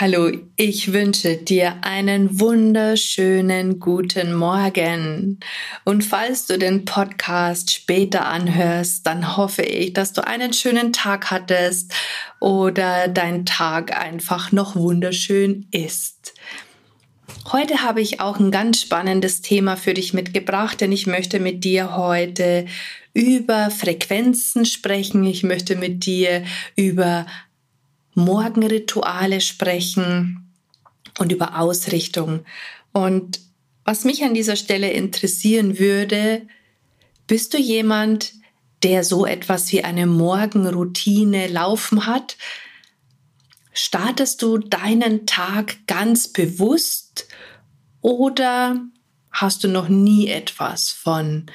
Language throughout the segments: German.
Hallo, ich wünsche dir einen wunderschönen guten Morgen. Und falls du den Podcast später anhörst, dann hoffe ich, dass du einen schönen Tag hattest oder dein Tag einfach noch wunderschön ist. Heute habe ich auch ein ganz spannendes Thema für dich mitgebracht, denn ich möchte mit dir heute über Frequenzen sprechen. Ich möchte mit dir über Morgenrituale sprechen und über Ausrichtung. Und was mich an dieser Stelle interessieren würde, bist du jemand, der so etwas wie eine Morgenroutine laufen hat? Startest du deinen Tag ganz bewusst oder hast du noch nie etwas von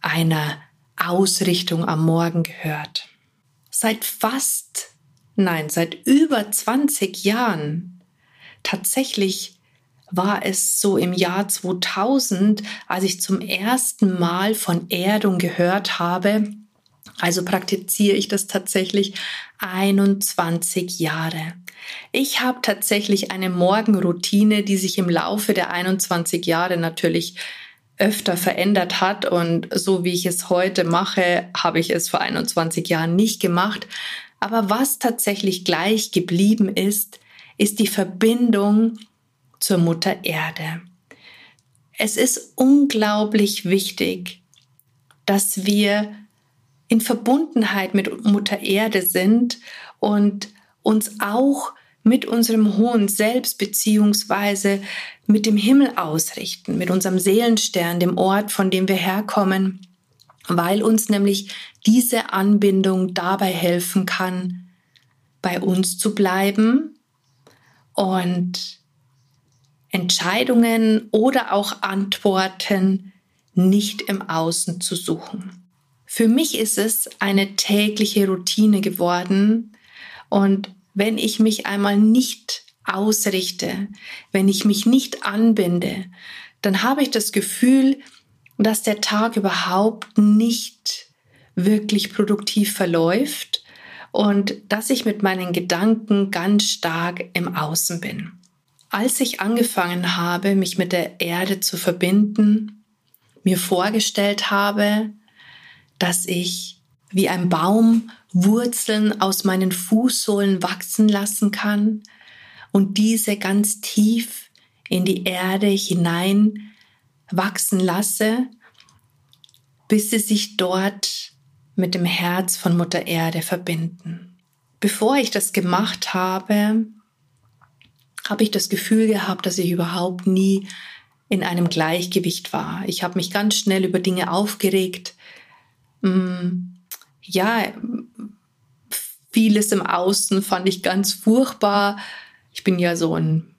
einer Ausrichtung am Morgen gehört? Seit fast Nein, seit über 20 Jahren. Tatsächlich war es so im Jahr 2000, als ich zum ersten Mal von Erdung gehört habe. Also praktiziere ich das tatsächlich 21 Jahre. Ich habe tatsächlich eine Morgenroutine, die sich im Laufe der 21 Jahre natürlich öfter verändert hat und so wie ich es heute mache, habe ich es vor 21 Jahren nicht gemacht. Aber was tatsächlich gleich geblieben ist, ist die Verbindung zur Mutter Erde. Es ist unglaublich wichtig, dass wir in Verbundenheit mit Mutter Erde sind und uns auch mit unserem hohen Selbst beziehungsweise mit dem Himmel ausrichten, mit unserem Seelenstern, dem Ort, von dem wir herkommen weil uns nämlich diese Anbindung dabei helfen kann, bei uns zu bleiben und Entscheidungen oder auch Antworten nicht im Außen zu suchen. Für mich ist es eine tägliche Routine geworden und wenn ich mich einmal nicht ausrichte, wenn ich mich nicht anbinde, dann habe ich das Gefühl, dass der Tag überhaupt nicht wirklich produktiv verläuft und dass ich mit meinen Gedanken ganz stark im Außen bin. Als ich angefangen habe, mich mit der Erde zu verbinden, mir vorgestellt habe, dass ich wie ein Baum Wurzeln aus meinen Fußsohlen wachsen lassen kann und diese ganz tief in die Erde hinein wachsen lasse, bis sie sich dort mit dem Herz von Mutter Erde verbinden. Bevor ich das gemacht habe, habe ich das Gefühl gehabt, dass ich überhaupt nie in einem Gleichgewicht war. Ich habe mich ganz schnell über Dinge aufgeregt. Mm, ja, vieles im Außen fand ich ganz furchtbar. Ich bin ja so ein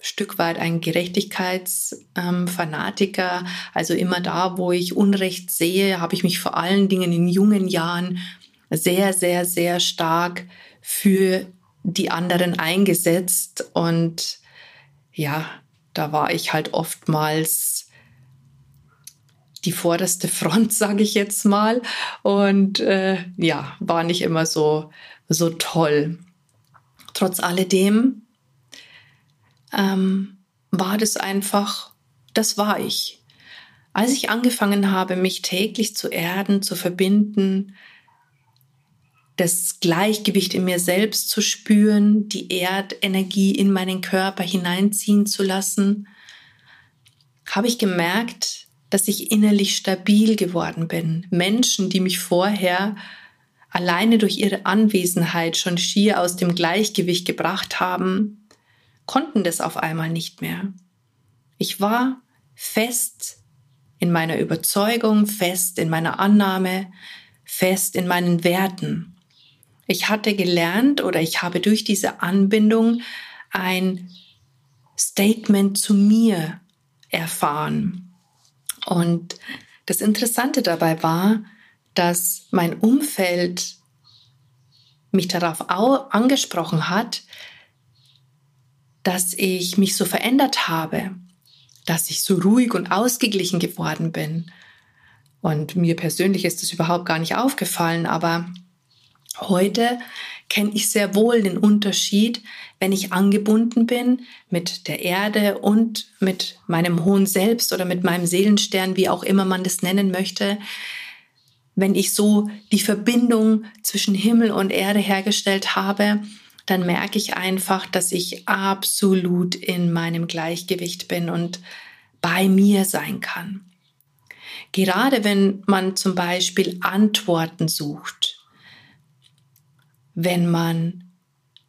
Stück weit ein Gerechtigkeitsfanatiker. Ähm, also immer da, wo ich Unrecht sehe, habe ich mich vor allen Dingen in jungen Jahren sehr, sehr, sehr stark für die anderen eingesetzt. Und ja, da war ich halt oftmals die vorderste Front, sage ich jetzt mal. Und äh, ja, war nicht immer so, so toll. Trotz alledem ähm, war das einfach, das war ich. Als ich angefangen habe, mich täglich zu erden, zu verbinden, das Gleichgewicht in mir selbst zu spüren, die Erdenergie in meinen Körper hineinziehen zu lassen, habe ich gemerkt, dass ich innerlich stabil geworden bin. Menschen, die mich vorher alleine durch ihre Anwesenheit schon schier aus dem Gleichgewicht gebracht haben, konnten das auf einmal nicht mehr. Ich war fest in meiner Überzeugung, fest in meiner Annahme, fest in meinen Werten. Ich hatte gelernt oder ich habe durch diese Anbindung ein Statement zu mir erfahren. Und das Interessante dabei war, dass mein Umfeld mich darauf angesprochen hat, dass ich mich so verändert habe, dass ich so ruhig und ausgeglichen geworden bin. Und mir persönlich ist das überhaupt gar nicht aufgefallen, aber heute kenne ich sehr wohl den Unterschied, wenn ich angebunden bin mit der Erde und mit meinem hohen Selbst oder mit meinem Seelenstern, wie auch immer man das nennen möchte, wenn ich so die Verbindung zwischen Himmel und Erde hergestellt habe, dann merke ich einfach, dass ich absolut in meinem Gleichgewicht bin und bei mir sein kann. Gerade wenn man zum Beispiel Antworten sucht, wenn man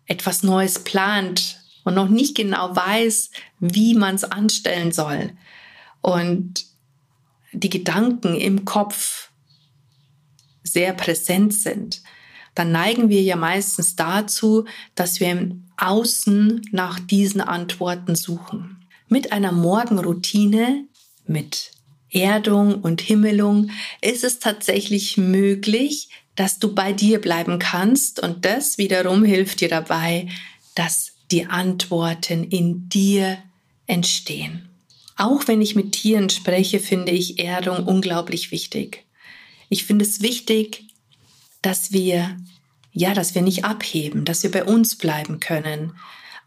etwas Neues plant und noch nicht genau weiß, wie man es anstellen soll und die Gedanken im Kopf sehr präsent sind, dann neigen wir ja meistens dazu, dass wir im Außen nach diesen Antworten suchen. Mit einer Morgenroutine, mit Erdung und Himmelung ist es tatsächlich möglich, dass du bei dir bleiben kannst und das wiederum hilft dir dabei, dass die Antworten in dir entstehen. Auch wenn ich mit Tieren spreche, finde ich Erdung unglaublich wichtig. Ich finde es wichtig, dass wir, ja, dass wir nicht abheben, dass wir bei uns bleiben können.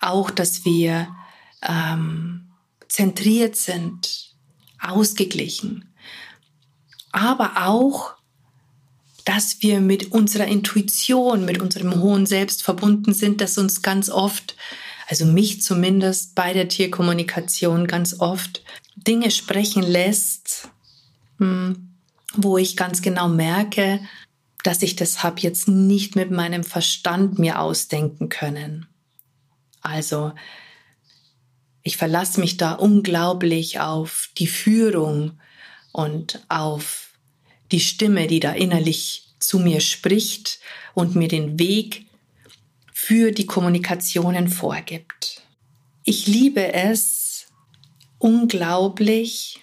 Auch, dass wir ähm, zentriert sind, ausgeglichen. Aber auch, dass wir mit unserer Intuition, mit unserem hohen Selbst verbunden sind, das uns ganz oft, also mich zumindest bei der Tierkommunikation ganz oft Dinge sprechen lässt, hm, wo ich ganz genau merke, dass ich das habe jetzt nicht mit meinem Verstand mir ausdenken können. Also ich verlasse mich da unglaublich auf die Führung und auf die Stimme, die da innerlich zu mir spricht und mir den Weg für die Kommunikationen vorgibt. Ich liebe es unglaublich,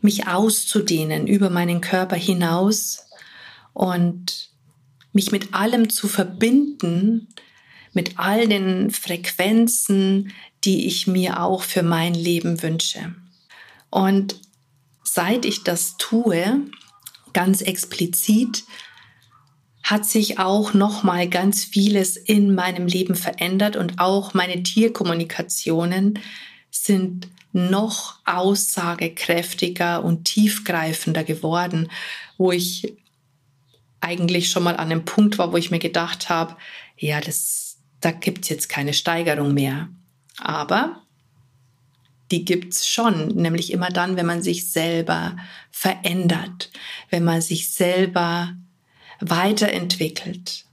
mich auszudehnen über meinen Körper hinaus und mich mit allem zu verbinden, mit all den Frequenzen, die ich mir auch für mein Leben wünsche. Und seit ich das tue, ganz explizit, hat sich auch noch mal ganz vieles in meinem Leben verändert und auch meine Tierkommunikationen sind noch aussagekräftiger und tiefgreifender geworden, wo ich eigentlich schon mal an einem Punkt war, wo ich mir gedacht habe, ja, das, da gibt's jetzt keine Steigerung mehr. Aber die gibt's schon, nämlich immer dann, wenn man sich selber verändert, wenn man sich selber weiterentwickelt.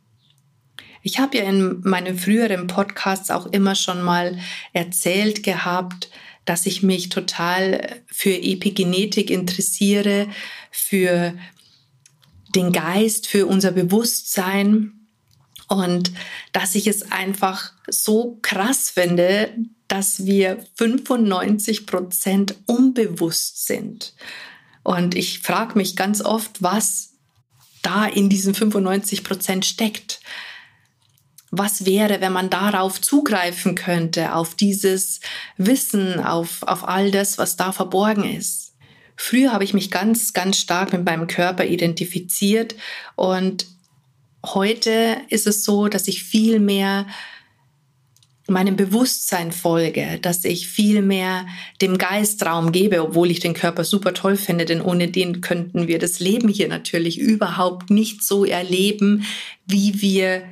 Ich habe ja in meinen früheren Podcasts auch immer schon mal erzählt gehabt, dass ich mich total für Epigenetik interessiere, für den Geist, für unser Bewusstsein und dass ich es einfach so krass finde, dass wir 95 Prozent unbewusst sind. Und ich frage mich ganz oft, was da in diesen 95 Prozent steckt. Was wäre, wenn man darauf zugreifen könnte, auf dieses Wissen, auf, auf all das, was da verborgen ist? Früher habe ich mich ganz, ganz stark mit meinem Körper identifiziert und heute ist es so, dass ich viel mehr meinem Bewusstsein folge, dass ich viel mehr dem Geist Raum gebe, obwohl ich den Körper super toll finde, denn ohne den könnten wir das Leben hier natürlich überhaupt nicht so erleben, wie wir,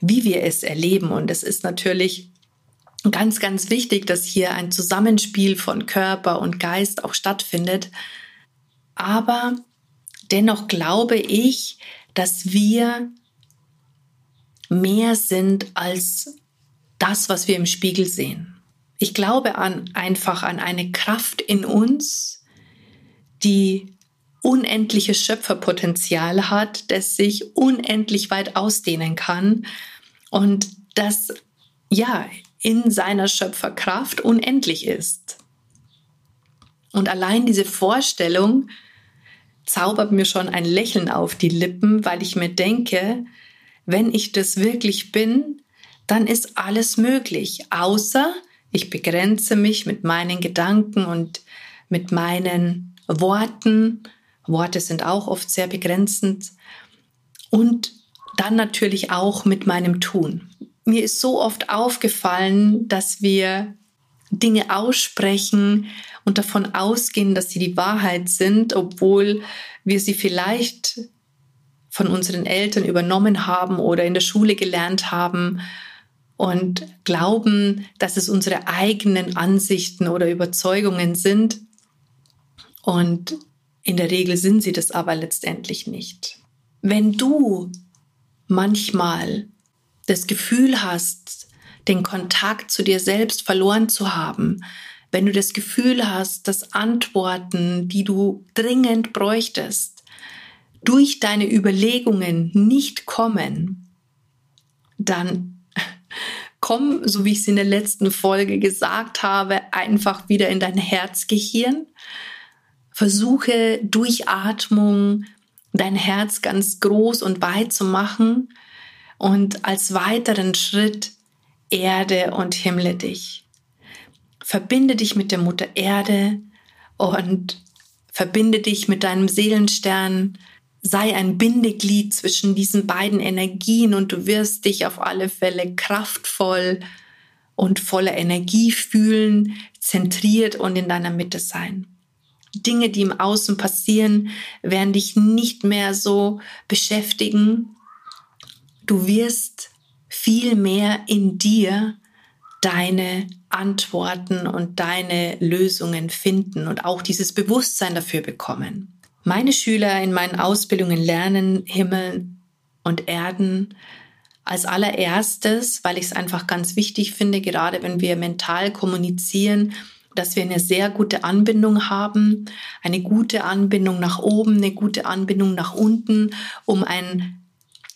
wie wir es erleben. Und es ist natürlich ganz, ganz wichtig, dass hier ein Zusammenspiel von Körper und Geist auch stattfindet. Aber dennoch glaube ich, dass wir mehr sind als das, was wir im Spiegel sehen. Ich glaube an, einfach an eine Kraft in uns, die unendliches Schöpferpotenzial hat, das sich unendlich weit ausdehnen kann und das ja in seiner Schöpferkraft unendlich ist. Und allein diese Vorstellung zaubert mir schon ein Lächeln auf die Lippen, weil ich mir denke, wenn ich das wirklich bin, dann ist alles möglich, außer ich begrenze mich mit meinen Gedanken und mit meinen Worten. Worte sind auch oft sehr begrenzend. Und dann natürlich auch mit meinem Tun. Mir ist so oft aufgefallen, dass wir Dinge aussprechen und davon ausgehen, dass sie die Wahrheit sind, obwohl wir sie vielleicht von unseren Eltern übernommen haben oder in der Schule gelernt haben und glauben, dass es unsere eigenen Ansichten oder Überzeugungen sind. Und in der Regel sind sie das aber letztendlich nicht. Wenn du manchmal das Gefühl hast, den Kontakt zu dir selbst verloren zu haben, wenn du das Gefühl hast, dass Antworten, die du dringend bräuchtest, durch deine Überlegungen nicht kommen, dann komm, so wie ich es in der letzten Folge gesagt habe, einfach wieder in dein Herzgehirn. Versuche durch Atmung dein Herz ganz groß und weit zu machen und als weiteren Schritt Erde und himmle dich. Verbinde dich mit der Mutter Erde und verbinde dich mit deinem Seelenstern. Sei ein Bindeglied zwischen diesen beiden Energien und du wirst dich auf alle Fälle kraftvoll und voller Energie fühlen, zentriert und in deiner Mitte sein. Dinge, die im Außen passieren, werden dich nicht mehr so beschäftigen. Du wirst viel mehr in dir deine Antworten und deine Lösungen finden und auch dieses Bewusstsein dafür bekommen. Meine Schüler in meinen Ausbildungen lernen Himmel und Erden als allererstes, weil ich es einfach ganz wichtig finde, gerade wenn wir mental kommunizieren, dass wir eine sehr gute Anbindung haben, eine gute Anbindung nach oben, eine gute Anbindung nach unten, um ein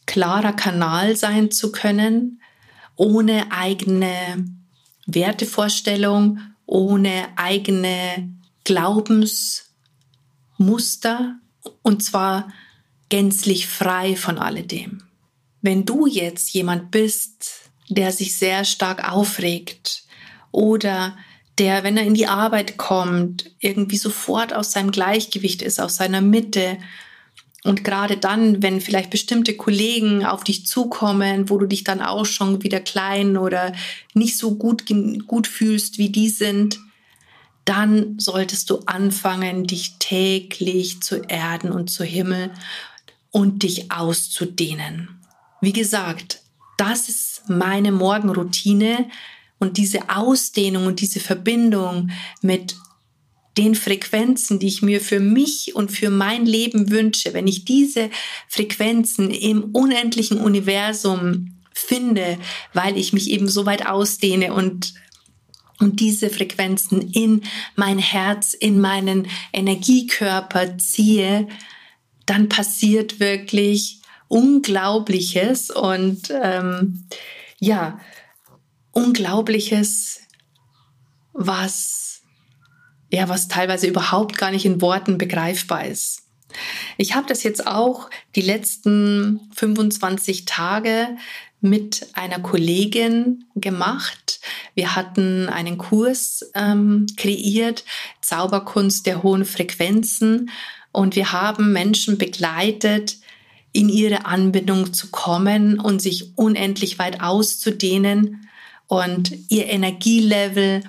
klarer Kanal sein zu können, ohne eigene Wertevorstellung, ohne eigene Glaubensmuster und zwar gänzlich frei von alledem. Wenn du jetzt jemand bist, der sich sehr stark aufregt oder der, wenn er in die Arbeit kommt, irgendwie sofort aus seinem Gleichgewicht ist, aus seiner Mitte. Und gerade dann, wenn vielleicht bestimmte Kollegen auf dich zukommen, wo du dich dann auch schon wieder klein oder nicht so gut, gut fühlst, wie die sind, dann solltest du anfangen, dich täglich zu erden und zu Himmel und dich auszudehnen. Wie gesagt, das ist meine Morgenroutine, und diese Ausdehnung und diese Verbindung mit den Frequenzen, die ich mir für mich und für mein Leben wünsche, wenn ich diese Frequenzen im unendlichen Universum finde, weil ich mich eben so weit ausdehne und und diese Frequenzen in mein Herz, in meinen Energiekörper ziehe, dann passiert wirklich Unglaubliches und ähm, ja, Unglaubliches, was, ja, was teilweise überhaupt gar nicht in Worten begreifbar ist. Ich habe das jetzt auch die letzten 25 Tage mit einer Kollegin gemacht. Wir hatten einen Kurs ähm, kreiert, Zauberkunst der hohen Frequenzen. Und wir haben Menschen begleitet, in ihre Anbindung zu kommen und sich unendlich weit auszudehnen und ihr Energielevel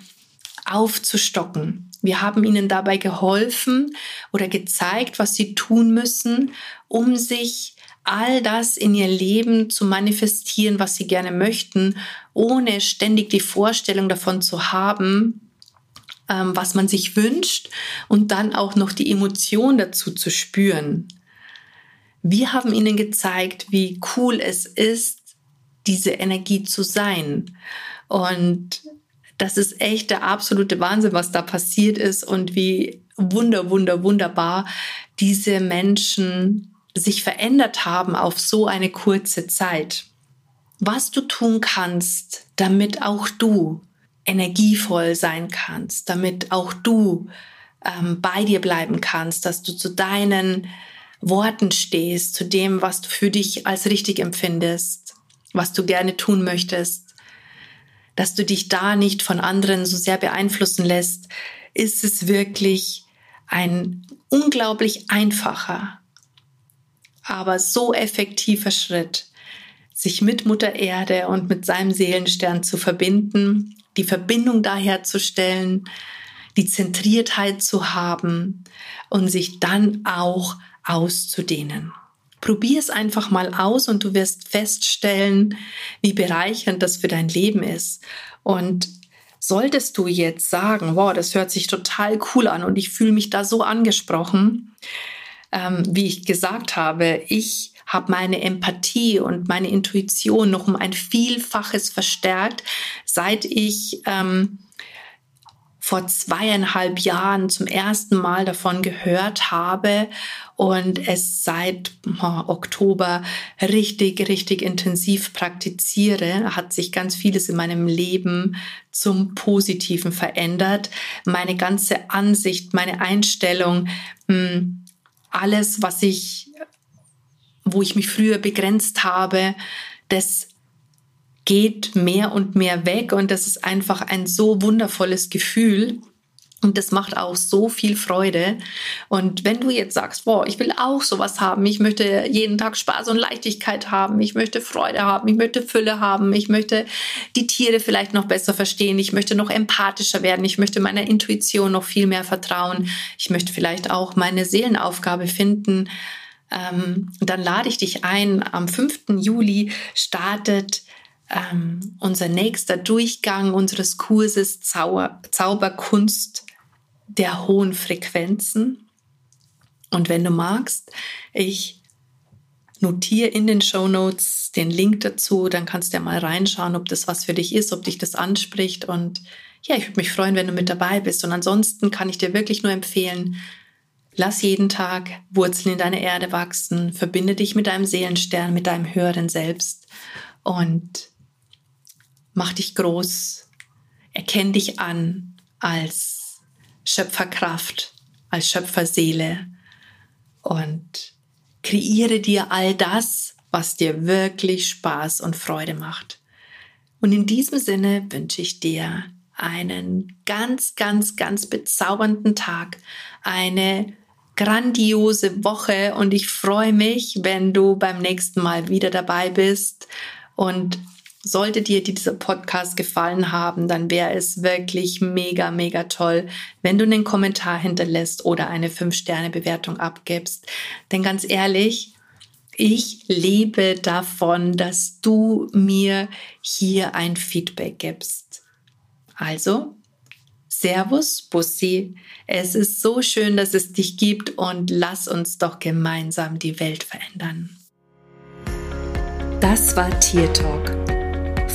aufzustocken. Wir haben ihnen dabei geholfen oder gezeigt, was sie tun müssen, um sich all das in ihr Leben zu manifestieren, was sie gerne möchten, ohne ständig die Vorstellung davon zu haben, ähm, was man sich wünscht und dann auch noch die Emotion dazu zu spüren. Wir haben ihnen gezeigt, wie cool es ist, diese Energie zu sein. Und das ist echt der absolute Wahnsinn, was da passiert ist und wie wunder, wunder, wunderbar diese Menschen sich verändert haben auf so eine kurze Zeit. Was du tun kannst, damit auch du energievoll sein kannst, damit auch du ähm, bei dir bleiben kannst, dass du zu deinen Worten stehst, zu dem, was du für dich als richtig empfindest, was du gerne tun möchtest, dass du dich da nicht von anderen so sehr beeinflussen lässt, ist es wirklich ein unglaublich einfacher, aber so effektiver Schritt, sich mit Mutter Erde und mit seinem Seelenstern zu verbinden, die Verbindung daherzustellen, die Zentriertheit zu haben und sich dann auch auszudehnen. Probier es einfach mal aus und du wirst feststellen, wie bereichernd das für dein Leben ist. Und solltest du jetzt sagen, wow, das hört sich total cool an und ich fühle mich da so angesprochen, ähm, wie ich gesagt habe, ich habe meine Empathie und meine Intuition noch um ein Vielfaches verstärkt, seit ich ähm, vor zweieinhalb Jahren zum ersten Mal davon gehört habe und es seit Oktober richtig, richtig intensiv praktiziere, hat sich ganz vieles in meinem Leben zum Positiven verändert. Meine ganze Ansicht, meine Einstellung, hm, alles, was ich, wo ich mich früher begrenzt habe, das geht mehr und mehr weg und das ist einfach ein so wundervolles Gefühl. Und das macht auch so viel Freude. Und wenn du jetzt sagst, boah, ich will auch sowas haben, ich möchte jeden Tag Spaß und Leichtigkeit haben, ich möchte Freude haben, ich möchte Fülle haben, ich möchte die Tiere vielleicht noch besser verstehen, ich möchte noch empathischer werden, ich möchte meiner Intuition noch viel mehr vertrauen, ich möchte vielleicht auch meine Seelenaufgabe finden, ähm, dann lade ich dich ein. Am 5. Juli startet ähm, unser nächster Durchgang unseres Kurses Zauber, Zauberkunst der hohen Frequenzen. Und wenn du magst, ich notiere in den Show Notes den Link dazu, dann kannst du ja mal reinschauen, ob das was für dich ist, ob dich das anspricht. Und ja, ich würde mich freuen, wenn du mit dabei bist. Und ansonsten kann ich dir wirklich nur empfehlen, lass jeden Tag Wurzeln in deine Erde wachsen, verbinde dich mit deinem Seelenstern, mit deinem höheren Selbst und mach dich groß, erkenn dich an als Schöpferkraft, als Schöpferseele. Und kreiere dir all das, was dir wirklich Spaß und Freude macht. Und in diesem Sinne wünsche ich dir einen ganz, ganz, ganz bezaubernden Tag, eine grandiose Woche und ich freue mich, wenn du beim nächsten Mal wieder dabei bist. Und sollte dir dieser Podcast gefallen haben, dann wäre es wirklich mega, mega toll, wenn du einen Kommentar hinterlässt oder eine 5-Sterne-Bewertung abgibst. Denn ganz ehrlich, ich lebe davon, dass du mir hier ein Feedback gibst. Also, Servus, Bussi. Es ist so schön, dass es dich gibt und lass uns doch gemeinsam die Welt verändern. Das war Tier Talk